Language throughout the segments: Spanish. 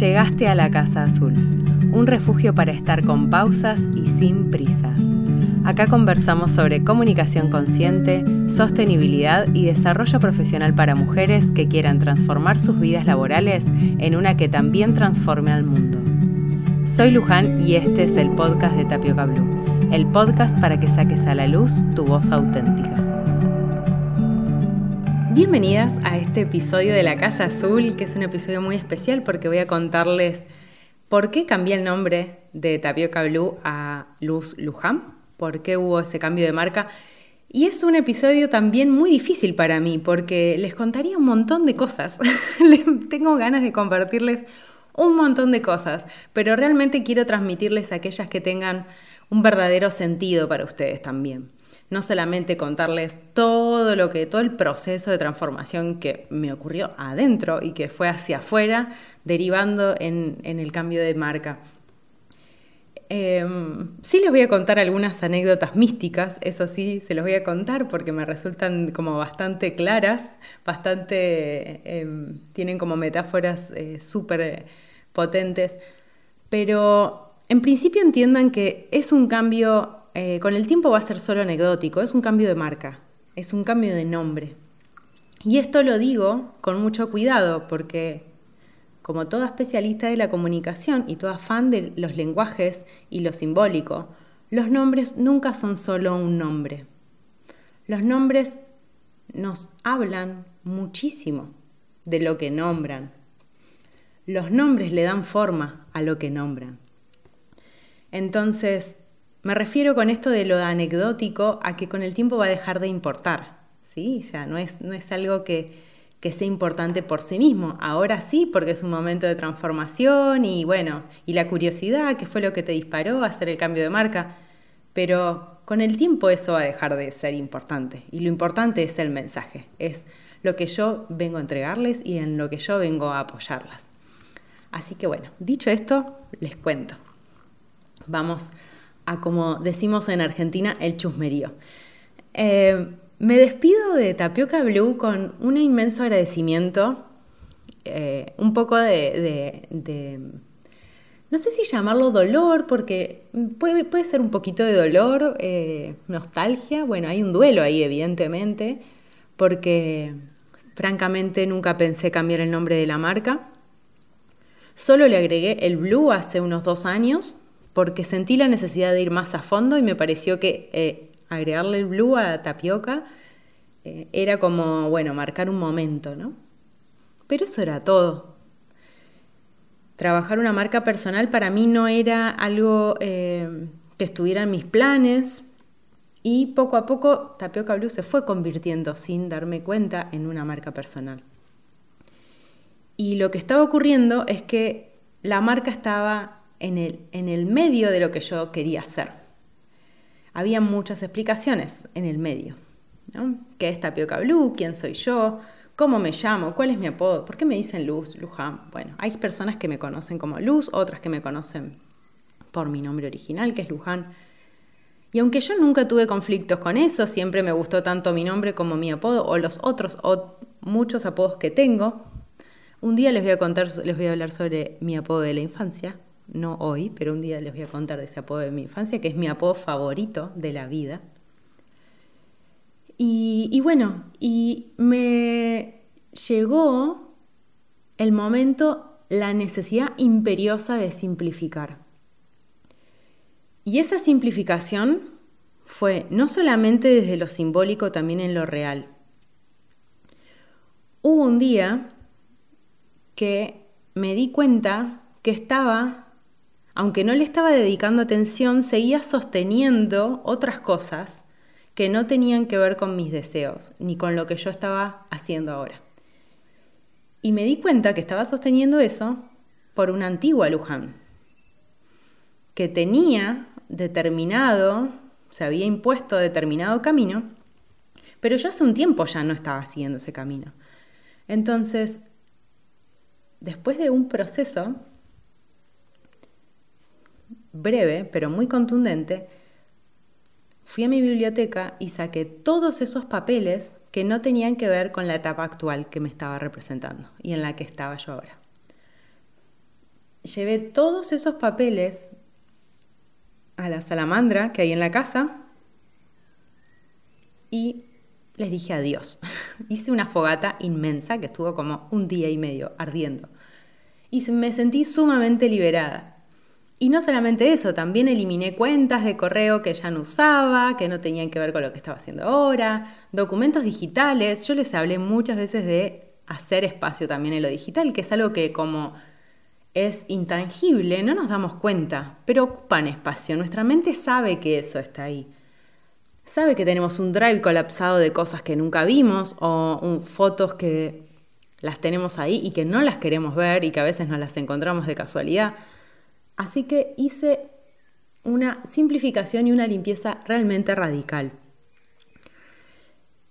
Llegaste a la Casa Azul, un refugio para estar con pausas y sin prisas. Acá conversamos sobre comunicación consciente, sostenibilidad y desarrollo profesional para mujeres que quieran transformar sus vidas laborales en una que también transforme al mundo. Soy Luján y este es el podcast de Tapioca Blue, el podcast para que saques a la luz tu voz auténtica. Bienvenidas a este episodio de La Casa Azul, que es un episodio muy especial porque voy a contarles por qué cambié el nombre de Tapioca Blue a Luz Luján, por qué hubo ese cambio de marca. Y es un episodio también muy difícil para mí porque les contaría un montón de cosas. Tengo ganas de compartirles un montón de cosas, pero realmente quiero transmitirles aquellas que tengan un verdadero sentido para ustedes también no solamente contarles todo lo que, todo el proceso de transformación que me ocurrió adentro y que fue hacia afuera, derivando en, el cambio de marca. Em, sí les voy a contar algunas anécdotas místicas, eso sí, se los voy a contar porque me resultan como bastante claras, bastante, em, tienen como metáforas eh, súper potentes, pero en principio entiendan que es un cambio eh, con el tiempo va a ser solo anecdótico, es un cambio de marca, es un cambio de nombre. Y esto lo digo con mucho cuidado porque como toda especialista de la comunicación y toda fan de los lenguajes y lo simbólico, los nombres nunca son solo un nombre. Los nombres nos hablan muchísimo de lo que nombran. Los nombres le dan forma a lo que nombran. Entonces, me refiero con esto de lo anecdótico a que con el tiempo va a dejar de importar, ¿sí? O sea, no es, no es algo que, que sea importante por sí mismo. Ahora sí, porque es un momento de transformación y bueno, y la curiosidad, que fue lo que te disparó a hacer el cambio de marca. Pero con el tiempo eso va a dejar de ser importante. Y lo importante es el mensaje, es lo que yo vengo a entregarles y en lo que yo vengo a apoyarlas. Así que bueno, dicho esto, les cuento. Vamos a, como decimos en Argentina, el chusmerío. Eh, me despido de Tapioca Blue con un inmenso agradecimiento, eh, un poco de, no sé si llamarlo dolor, porque puede, puede ser un poquito de dolor, eh, nostalgia, bueno, hay un duelo ahí evidentemente, porque francamente nunca pensé cambiar el nombre de la marca. Solo le agregué el blue hace unos dos años porque sentí la necesidad de ir más a fondo y me pareció que eh, agregarle el blue a tapioca eh, era como, bueno, marcar un momento, ¿no? Pero eso era todo. Trabajar una marca personal para mí no era algo eh, que estuviera en mis planes y poco a poco Tapioca Blue se fue convirtiendo sin darme cuenta en una marca personal. Y lo que estaba ocurriendo es que la marca estaba en el, en el medio de lo que yo quería hacer. Había muchas explicaciones en el medio. ¿no? ¿Qué es Tapioca Blue? ¿Quién soy yo? ¿Cómo me llamo? ¿Cuál es mi apodo? ¿Por qué me dicen Luz, Luján? Bueno, hay personas que me conocen como Luz, otras que me conocen por mi nombre original, que es Luján. Y aunque yo nunca tuve conflictos con eso, siempre me gustó tanto mi nombre como mi apodo o los otros muchos apodos que tengo. Un día les voy a contar, les voy a hablar sobre mi apodo de la infancia, no hoy, pero un día les voy a contar de ese apodo de mi infancia, que es mi apodo favorito de la vida. Y, bueno, y me llegó el momento, la necesidad imperiosa de simplificar. Y esa simplificación fue no solamente desde lo simbólico, también en lo real. Hubo un día que me di cuenta que estaba aunque no le estaba dedicando atención, seguía sosteniendo otras cosas que no tenían que ver con mis deseos, ni con lo que yo estaba haciendo ahora. Y me di cuenta que estaba sosteniendo eso por una antigua Luján, que tenía determinado, se había impuesto determinado camino, pero yo hace un tiempo ya no estaba haciendo ese camino. Entonces, después de un proceso, breve, pero muy contundente, fui a mi biblioteca y saqué todos esos papeles que no tenían que ver con la etapa actual que me estaba representando y en la que estaba yo ahora. llevé todos esos papeles a la salamandra que hay en la casa y les dije adiós. Hice una fogata inmensa que estuvo como un día y medio ardiendo. Y me sentí sumamente liberada. Y no solamente eso, también eliminé cuentas de correo que ya no usaba, que no tenían que ver con lo que estaba haciendo ahora, documentos digitales. Yo les hablé muchas veces de hacer espacio también en lo digital, que es algo que como es intangible, no nos damos cuenta, pero ocupan espacio. Nuestra mente sabe que eso está ahí. Sabe que tenemos un drive colapsado de cosas que nunca vimos o fotos que las tenemos ahí y que no las queremos ver y que a veces nos las encontramos de casualidad. Así que hice una simplificación y una limpieza realmente radical.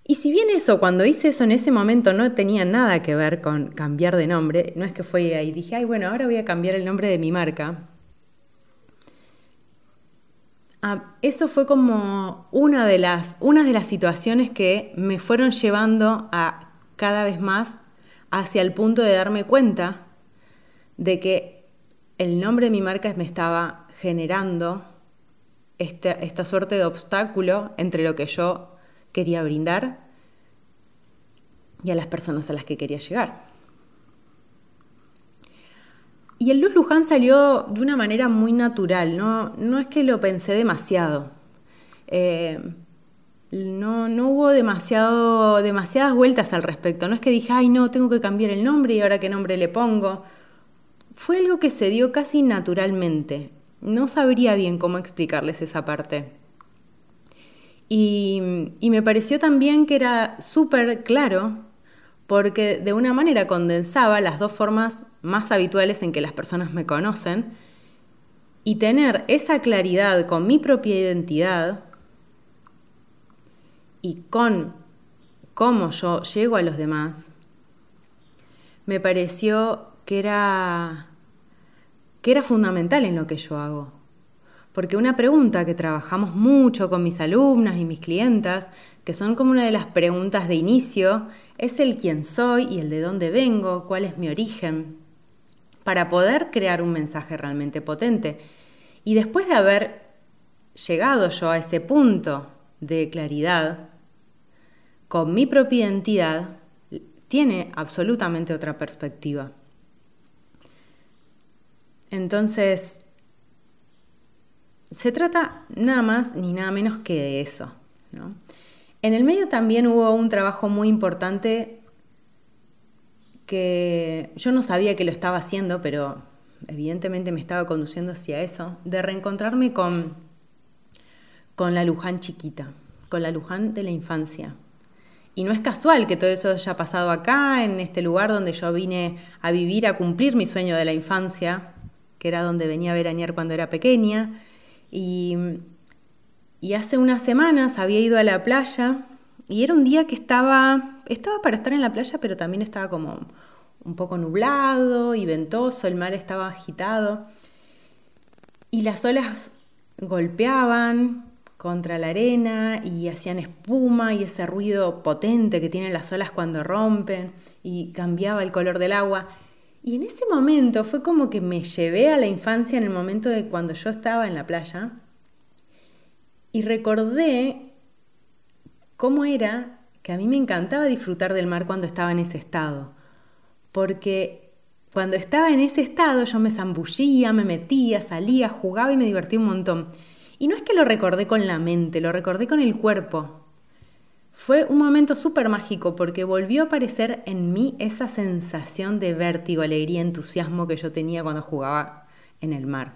Y si bien eso, cuando hice eso en ese momento no tenía nada que ver con cambiar de nombre, no es que fue ahí, dije, ay, bueno, ahora voy a cambiar el nombre de mi marca. Ah, eso fue como una de, las, una de las situaciones que me fueron llevando a cada vez más hacia el punto de darme cuenta de que el nombre de mi marca me estaba generando este, esta suerte de obstáculo entre lo que yo quería brindar y a las personas a las que quería llegar. Y el Luz Luján salió de una manera muy natural, no, no es que lo pensé demasiado. Eh, no, no, hubo demasiado, demasiadas vueltas al respecto. No es que dije, ay, no, tengo que cambiar el nombre y ahora qué nombre le pongo fue algo que se dio casi naturalmente. No sabría bien cómo explicarles esa parte. Y, me pareció también que era súper claro porque de una manera condensaba las dos formas más habituales en que las personas me conocen y tener esa claridad con mi propia identidad y con cómo yo llego a los demás, me pareció que era, que era fundamental en lo que yo hago. Porque una pregunta que trabajamos mucho con mis alumnas y mis clientas, que son como una de las preguntas de inicio, es el quién soy y el de dónde vengo, cuál es mi origen, para poder crear un mensaje realmente potente. Y después de haber llegado yo a ese punto de claridad, con mi propia identidad, tiene absolutamente otra perspectiva. Entonces, se trata nada más ni nada menos que de eso. En el medio también hubo un trabajo muy importante que yo no sabía que lo estaba haciendo, pero evidentemente me estaba conduciendo hacia eso, de reencontrarme con, con la Luján chiquita, con la Luján de la infancia. Y no es casual que todo eso haya pasado acá, en este lugar donde yo vine a vivir, a cumplir mi sueño de la infancia, que era donde venía a veranear cuando era pequeña. Y, hace unas semanas había ido a la playa y era un día que estaba, estaba para estar en la playa, pero también estaba como un poco nublado y ventoso, el mar estaba agitado. Y las olas golpeaban contra la arena y hacían espuma y ese ruido potente que tienen las olas cuando rompen y cambiaba el color del agua. Y en ese momento fue como que me llevé a la infancia en el momento de cuando yo estaba en la playa y recordé cómo era que a mí me encantaba disfrutar del mar cuando estaba en ese estado. Porque cuando estaba en ese estado yo me zambullía, me metía, salía, jugaba y me divertía un montón. Y no es que lo recordé con la mente, lo recordé con el cuerpo. Fue un momento súper mágico porque volvió a aparecer en mí esa sensación de vértigo, alegría, entusiasmo que yo tenía cuando jugaba en el mar.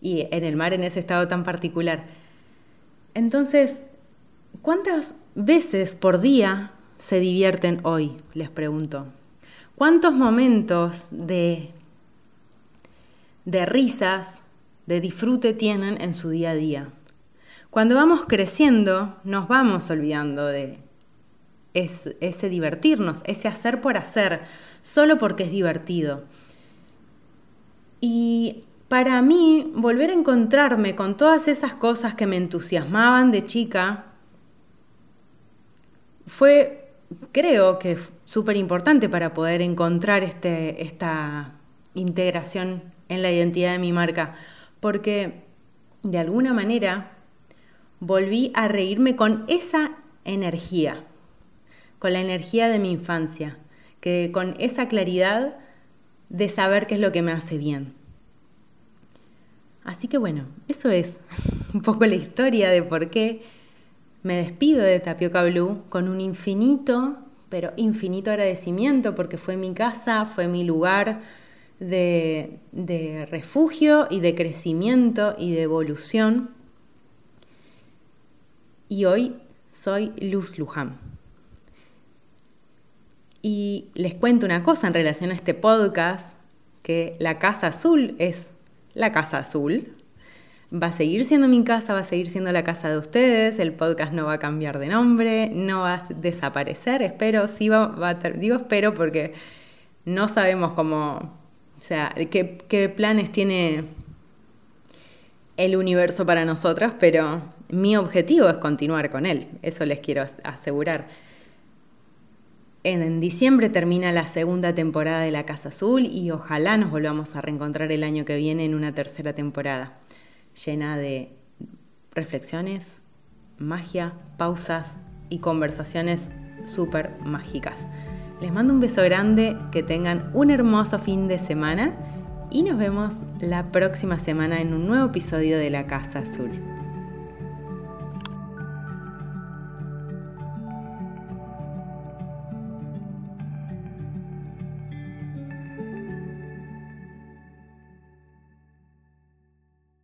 Y en el mar en ese estado tan particular. Entonces, ¿cuántas veces por día se divierten hoy? Les pregunto. ¿Cuántos momentos de, de risas, de disfrute tienen en su día a día? Cuando vamos creciendo, nos vamos olvidando de ese divertirnos, ese hacer por hacer, solo porque es divertido. Y para mí, volver a encontrarme con todas esas cosas que me entusiasmaban de chica fue, creo que súper importante para poder encontrar este, esta integración en la identidad de mi marca, porque de alguna manera volví a reírme con esa energía, con la energía de mi infancia, que con esa claridad de saber qué es lo que me hace bien. Así que bueno, eso es un poco la historia de por qué me despido de Tapioca Blue con un infinito, pero infinito agradecimiento porque fue mi casa, fue mi lugar de, de refugio y de crecimiento y de evolución. Y hoy soy Luz Luján. Y les cuento una cosa en relación a este podcast, que la Casa Azul es la Casa Azul. Va a seguir siendo mi casa, va a seguir siendo la casa de ustedes, el podcast no va a cambiar de nombre, no va a desaparecer, espero, sí va, a digo espero porque no sabemos cómo, o sea, qué, qué planes tiene el universo para nosotros, pero mi objetivo es continuar con él, eso les quiero asegurar. En diciembre termina la segunda temporada de La Casa Azul y ojalá nos volvamos a reencontrar el año que viene en una tercera temporada, llena de reflexiones, magia, pausas y conversaciones súper mágicas. Les mando un beso grande, que tengan un hermoso fin de semana y nos vemos la próxima semana en un nuevo episodio de La Casa Azul.